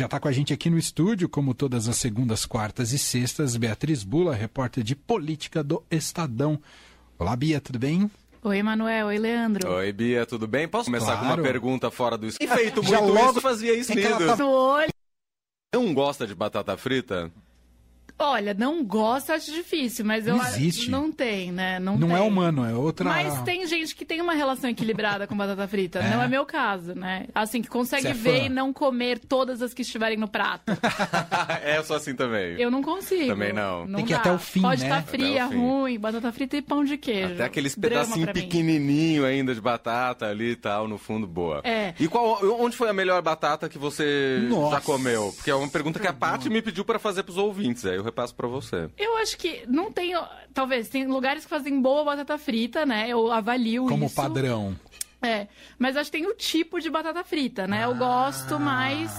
Já está com a gente aqui no estúdio, como todas as segundas, quartas e sextas, Beatriz Bula, repórter de política do Estadão. Olá, Bia, tudo bem? Oi, Manuel. Oi, Leandro. Oi, Bia, tudo bem? Posso começar Claro. com uma pergunta fora do esquema? feito Já muito logo- isso, fazia isso É No olho. Não gosta de batata frita? Olha, não gosto, acho difícil, mas eu Não acho- existe. Não tem, né? Não, Não tem. é humano, é outra. Mas tem gente que tem uma relação equilibrada com batata frita. É. Não é meu caso, né? Assim, que consegue é ver fã? e não comer todas as que estiverem no prato. é, eu sou assim também. Eu não consigo. Também não. Tem que ir até o fim, Pode né? estar fria, ruim, batata frita e pão de queijo. Até aqueles pedacinhos pequenininho ainda de batata ali e tal, no fundo, boa. É. E qual, onde foi a melhor batata que você Nossa. já comeu? Porque é uma pergunta que a Paty me pediu para fazer pros ouvintes, aí eu repasso para você. Eu acho que não tem. Talvez, tem lugares que fazem boa batata frita, né? Eu avalio Como isso. padrão. É, mas acho que tem o tipo de batata frita, né? Eu gosto mais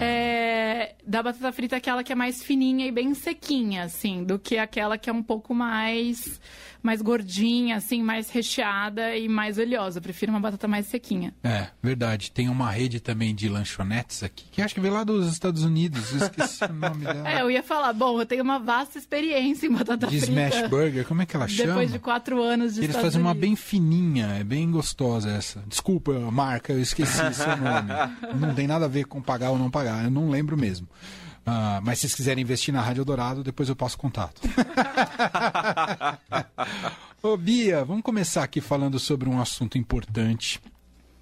é, da batata frita, aquela que é mais fininha e bem sequinha, assim, do que aquela que é um pouco mais, mais gordinha, assim, mais recheada e mais oleosa. Eu prefiro uma batata mais sequinha. É, verdade. Tem uma rede também de lanchonetes aqui, que acho que veio lá dos Estados Unidos. Eu esqueci o nome dela. É, eu ia falar, bom, eu tenho uma vasta experiência em batata de frita. Smash Burger, como é que ela chama? Depois de quatro anos de Eles Estados fazem uma Unidos. bem fininha, é bem gostosa essa. Desculpa, marca, eu esqueci seu nome. Não tem nada a ver com pagar ou não pagar, eu não lembro mesmo. Ah, mas se vocês quiserem investir na Rádio Dourado, depois eu passo contato. Ô Bia, vamos começar aqui falando sobre um assunto importante.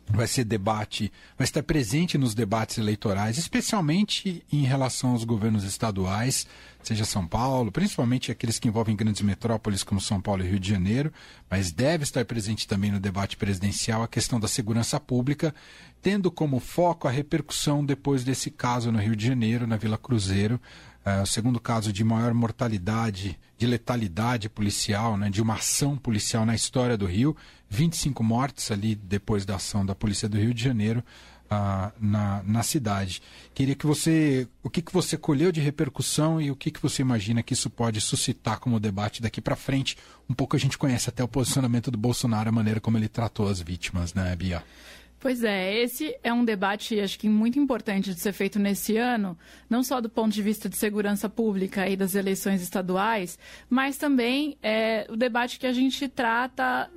Vai ser debate, vai estar presente nos debates eleitorais, especialmente em relação aos governos estaduais, seja São Paulo, principalmente aqueles que envolvem grandes metrópoles como São Paulo e Rio de Janeiro, mas deve estar presente também no debate presidencial a questão da segurança pública, tendo como foco a repercussão depois desse caso no Rio de Janeiro, na Vila Cruzeiro, é, o segundo caso de maior mortalidade, de letalidade policial, né, de uma ação policial na história do Rio. 25 mortes ali depois da ação da Polícia do Rio de Janeiro ah, na, na cidade. Queria que você. O que, que você colheu de repercussão e o que, que você imagina que isso pode suscitar como debate daqui para frente? Um pouco a gente conhece até o posicionamento do Bolsonaro, a maneira como ele tratou as vítimas, né, Bia? Pois é, esse é um debate, acho que muito importante de ser feito nesse ano, não só do ponto de vista de segurança pública e das eleições estaduais, mas também é, o debate que a gente trata,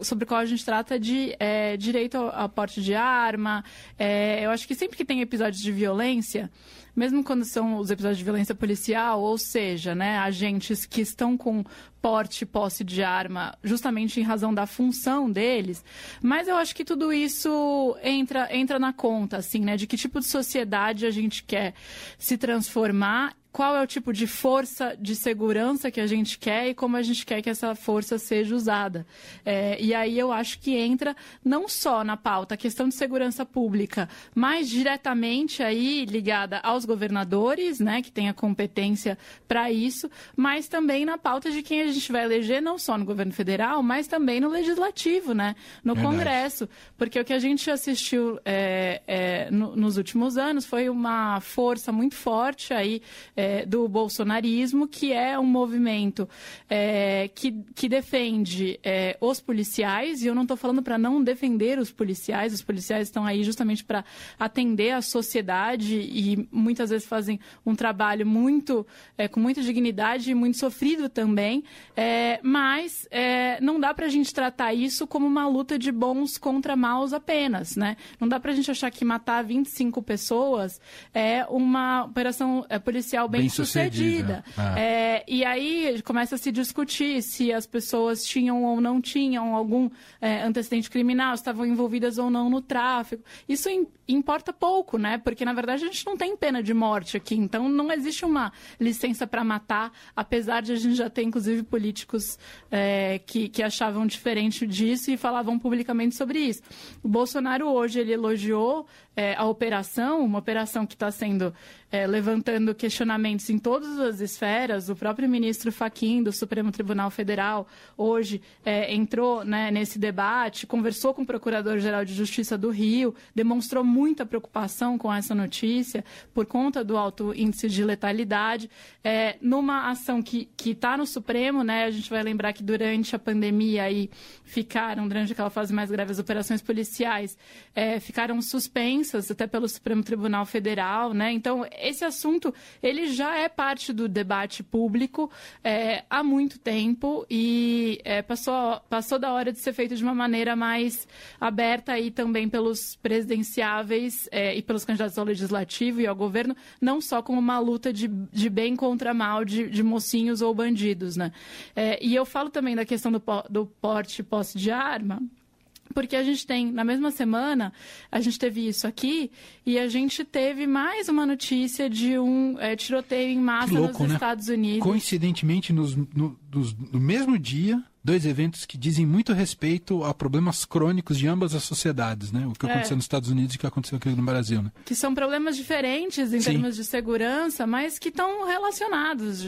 sobre o qual a gente trata de é, direito ao, ao porte de arma. É, eu acho que sempre que tem episódios de violência, mesmo quando são os episódios de violência policial, ou seja, né, agentes que estão com porte posse de arma justamente em razão da função deles, mas eu acho que tudo isso entra, entra na conta, assim, né, de que tipo de sociedade a gente quer se transformar qual é o tipo de força de segurança que a gente quer e como a gente quer que essa força seja usada. É, e aí eu acho que entra não só na pauta a questão de segurança pública, mas diretamente aí ligada aos governadores, né, que tem a competência para isso, mas também na pauta de quem a gente vai eleger, não só no governo federal, mas também no legislativo, né, no Verdade. Congresso. Porque o que a gente assistiu é, é, no- nos últimos anos foi uma força muito forte aí é, do bolsonarismo, que é um movimento é, que, que defende é, os policiais, e eu não estou falando para não defender os policiais, os policiais estão aí justamente para atender a sociedade e muitas vezes fazem um trabalho muito é, com muita dignidade e muito sofrido também, é, mas é, não dá para a gente tratar isso como uma luta de bons contra maus apenas, né? Não dá para a gente achar que matar 25 pessoas é uma operação é, bem, Bem-sucedida. sucedida. É, e aí começa a se discutir se as pessoas tinham ou não tinham algum é, antecedente criminal, estavam envolvidas ou não no tráfico. Isso im- importa pouco, né? Porque na verdade a gente não tem pena de morte aqui, então não existe uma licença para matar, apesar de a gente já ter inclusive políticos é, que, que achavam diferente disso e falavam publicamente sobre isso. O Bolsonaro hoje ele elogiou é, a operação, uma operação que está sendo é, levantando questionamentos em todas as esferas. O próprio ministro Faquim, do Supremo Tribunal Federal, hoje é, entrou né, nesse debate, conversou com o Procurador-Geral de Justiça do Rio, demonstrou muita preocupação com essa notícia por conta do alto índice de letalidade. É, numa ação que está no Supremo, né, a gente vai lembrar que durante a pandemia aí ficaram, durante aquela fase mais grave, as operações policiais é, ficaram suspensas até pelo Supremo Tribunal Federal, né? Então, esse assunto, ele já é parte do debate público é, há muito tempo e é, passou, passou da hora de ser feito de uma maneira mais aberta aí também pelos presidenciáveis é, e pelos candidatos ao legislativo e ao governo, não só como uma luta de, de bem contra mal de, de mocinhos ou bandidos, né? É, e eu falo também da questão do, do porte e posse de arma, porque a gente tem, na mesma semana, a gente teve isso aqui e a gente teve mais uma notícia de um é, tiroteio em massa louco, nos né? Estados Unidos. Coincidentemente, nos, no, no mesmo dia, dois eventos que dizem muito respeito a problemas crônicos de ambas as sociedades, né? O que é. aconteceu nos Estados Unidos e o que aconteceu aqui no Brasil, né? Que são problemas diferentes em Sim. termos de segurança, mas que estão relacionados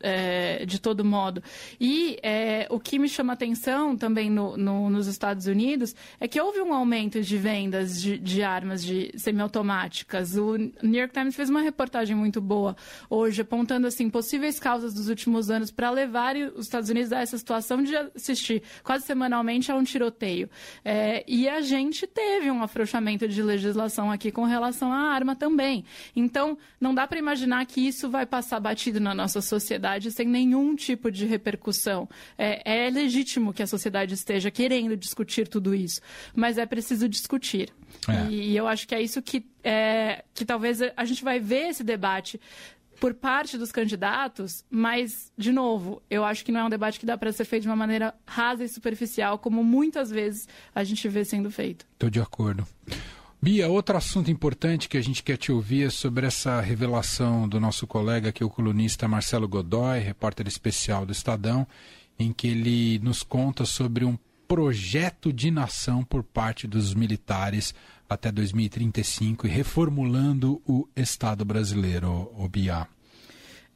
é, de todo modo. E é, o que me chama atenção também no, no, nos Estados Unidos é que houve um aumento de vendas de, de armas de semiautomáticas. O New York Times fez uma reportagem muito boa hoje, apontando assim possíveis causas dos últimos anos para levar os Estados Unidos a essa situação de assistir quase semanalmente a um tiroteio. É, e a gente teve um afrouxamento de legislação aqui com relação à arma também. Então, não dá para imaginar que isso vai passar batido na nossa sociedade sem nenhum tipo de repercussão. É, é legítimo que a sociedade esteja querendo discutir tudo isso, mas é preciso discutir. É. E, e eu acho que é isso que, é, que talvez a gente vai ver esse debate por parte dos candidatos, mas, de novo, eu acho que não é um debate que dá para ser feito de uma maneira rasa e superficial, como muitas vezes a gente vê sendo feito. Estou de acordo. Bia, outro assunto importante que a gente quer te ouvir é sobre essa revelação do nosso colega aqui, o colunista Marcelo Godoy, repórter especial do Estadão, em que ele nos conta sobre um projeto de nação por parte dos militares até 2035 e reformulando o Estado brasileiro, o Bia.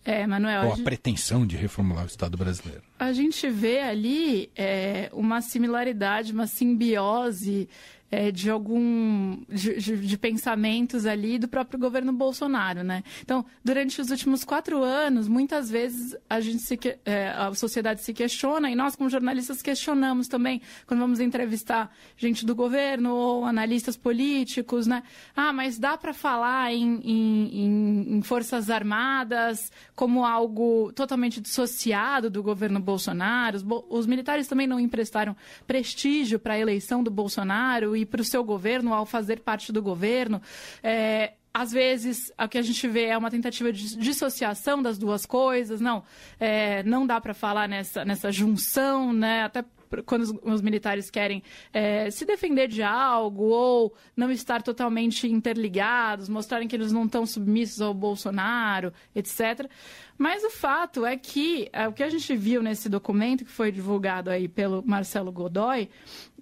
É, Manuel. Ou a, gente... pretensão de reformular o Estado brasileiro. A gente vê ali é, uma similaridade, uma simbiose é, de algum de, de, de, pensamentos ali do próprio governo Bolsonaro, né? Então, durante os últimos quatro anos, muitas vezes a gente se, é, a sociedade se questiona e nós como jornalistas questionamos também quando vamos entrevistar gente do governo ou analistas políticos, né? Ah, mas dá para falar em, em, em, forças armadas como algo totalmente dissociado do governo Bolsonaro? Os, os militares também não emprestaram prestígio para a eleição do Bolsonaro e para o seu governo ao fazer parte do governo. É, às vezes, o que a gente vê é uma tentativa de dissociação das duas coisas. Não, é, não dá para falar nessa, nessa junção, né? Até quando os, os militares querem é, se defender de algo ou não estar totalmente interligados, mostrarem que eles não estão submissos ao Bolsonaro, etc. Mas o fato é que é, o que a gente viu nesse documento que foi divulgado aí pelo Marcelo Godoy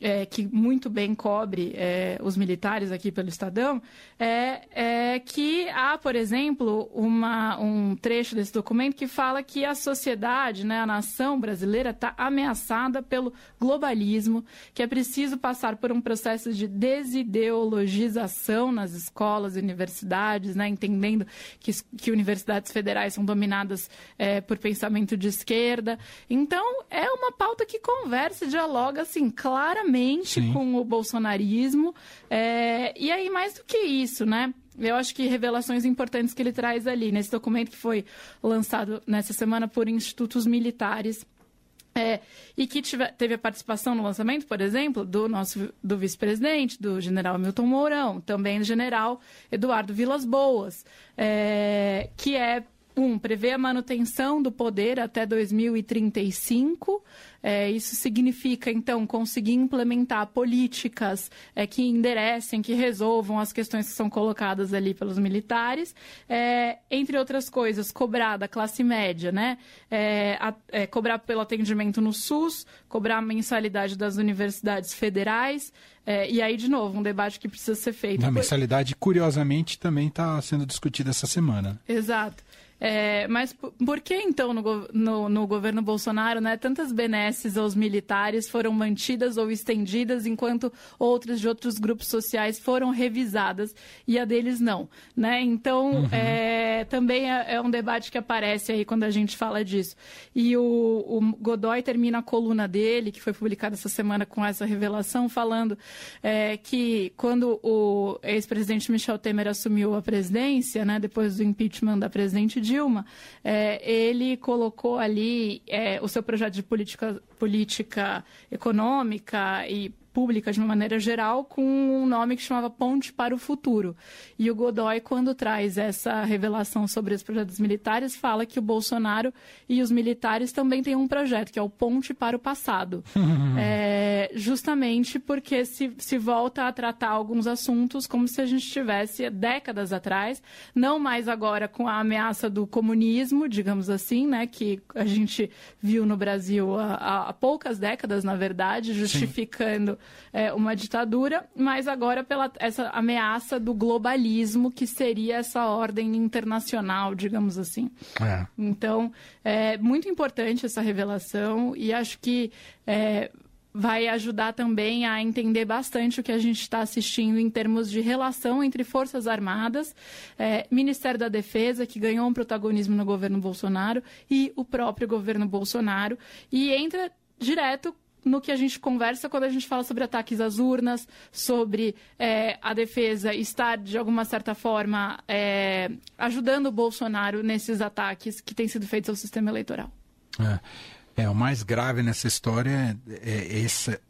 é, que muito bem cobre é, os militares aqui pelo Estadão, é, é, que há, por exemplo, uma, um trecho desse documento que fala que a sociedade, né, a nação brasileira está ameaçada pelo globalismo, que é preciso passar por um processo de desideologização nas escolas e universidades, né, entendendo que, que universidades federais são dominadas é, por pensamento de esquerda. Então, é uma pauta que conversa e dialoga, assim, claramente Sim. com o bolsonarismo. É, e aí, mais do que isso, né? Eu acho que revelações importantes que ele traz ali, nesse documento que foi lançado nessa semana por institutos militares. É, e que teve a participação no lançamento, por exemplo, do nosso do vice-presidente, do general Milton Mourão, também do general Eduardo Vilas Boas, é, que é um, prevê a manutenção do poder até 2035, É, isso significa, então, conseguir implementar políticas é, que enderecem, que resolvam as questões que são colocadas ali pelos militares, é, entre outras coisas, cobrar da classe média, né? É, a, é, cobrar pelo atendimento no SUS, cobrar a mensalidade das universidades federais. É, e aí, de novo, um debate que precisa ser feito. A mensalidade, curiosamente, também está sendo discutida essa semana. Exato. É, mas por que então no, no, no, governo Bolsonaro né, tantas benesses aos militares foram mantidas ou estendidas, enquanto outras de outros grupos sociais foram revisadas e a deles não? Né? Então, uhum. é, também é, é, um debate que aparece aí quando a gente fala disso. E o, o, Godoy termina a coluna dele, que foi publicada essa semana com essa revelação, falando é, que quando o ex-presidente Michel Temer assumiu a presidência, né, depois do impeachment da presidente Dilma, é, ele colocou ali é, o seu projeto de política, política econômica e pública de uma maneira geral com um nome que chamava Ponte para o Futuro. E o Godoy, quando traz essa revelação sobre os projetos militares, fala que o Bolsonaro e os militares também têm um projeto, que é o Ponte para o Passado. é, justamente porque se, se volta a tratar alguns assuntos como se a gente estivesse décadas atrás, não mais agora com a ameaça do comunismo, digamos assim, né, que a gente viu no Brasil há, há poucas décadas, na verdade, justificando é, uma ditadura, mas agora pela essa ameaça do globalismo, que seria essa ordem internacional, digamos assim. É. Então, é muito importante essa revelação e acho que é, vai ajudar também a entender bastante o que a gente está assistindo em termos de relação entre Forças Armadas, é, Ministério da Defesa, que ganhou um protagonismo no governo Bolsonaro, e o próprio governo Bolsonaro, e entra direto no que a gente conversa quando a gente fala sobre ataques às urnas, sobre é, a defesa estar, de alguma certa forma, é, ajudando o Bolsonaro nesses ataques que têm sido feitos ao sistema eleitoral. É, é o mais grave nessa história é, é essa,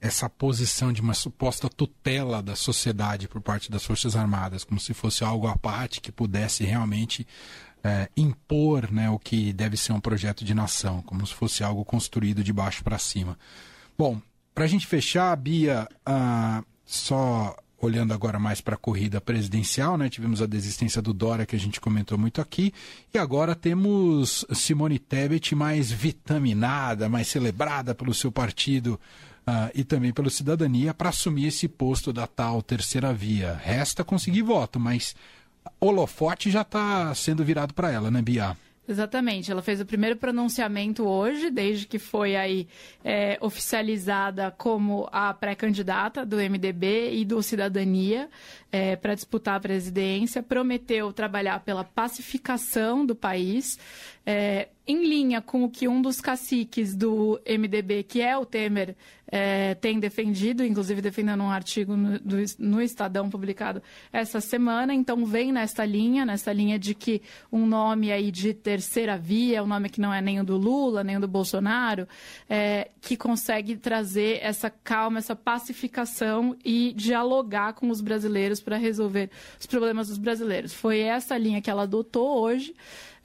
essa posição de uma suposta tutela da sociedade por parte das Forças Armadas, como se fosse algo à parte que pudesse realmente é, impor né, o que deve ser um projeto de nação, como se fosse algo construído de baixo para cima. Bom, para a gente fechar, Bia, ah, só olhando agora mais para a corrida presidencial, né? Tivemos a desistência do Dória, que a gente comentou muito aqui, e agora temos Simone Tebet mais vitaminada, mais celebrada pelo seu partido uh, e também pela cidadania para assumir esse posto da tal terceira via. Resta conseguir voto, mas holofote já está sendo virado para ela, né, Bia? Exatamente, ela fez o primeiro pronunciamento hoje, desde que foi aí é, oficializada como a pré-candidata do MDB e do Cidadania é, para disputar a presidência. Prometeu trabalhar pela pacificação do país, é, em linha com o que um dos caciques do MDB, que é o Temer, é, tem defendido, inclusive defendendo um artigo no, do, no, Estadão publicado essa semana. Então, vem nessa linha, nessa linha de que um nome aí de terceira via, um nome que não é nem o do Lula, nem o do Bolsonaro, é, que consegue trazer essa calma, essa pacificação e dialogar com os brasileiros para resolver os problemas dos brasileiros. Foi essa linha que ela adotou hoje.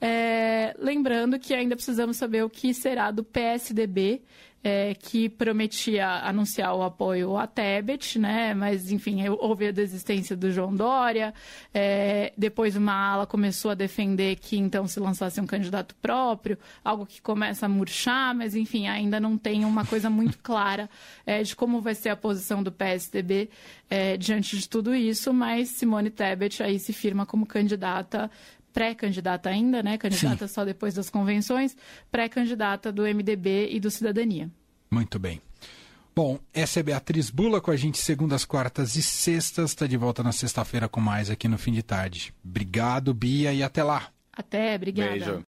É, lembrando que ainda precisamos saber o que será do PSDB, é, que prometia anunciar o apoio a Tebet, né? Mas, enfim, houve a desistência do João Dória. É, depois uma ala começou a defender que então se lançasse um candidato próprio, algo que começa a murchar, mas, enfim, ainda não tem uma coisa muito clara é, de como vai ser a posição do PSDB é, diante de tudo isso. Mas Simone Tebet aí se firma como candidata pré-candidata ainda, né? Candidata Sim. só depois das convenções, pré-candidata do MDB e do Cidadania. Muito bem. Bom, essa é Beatriz Bula com a gente segundas, quartas e sextas. Está de volta na sexta-feira com mais aqui no fim de tarde. Obrigado, Bia, e até lá. Até, obrigada. Beijo.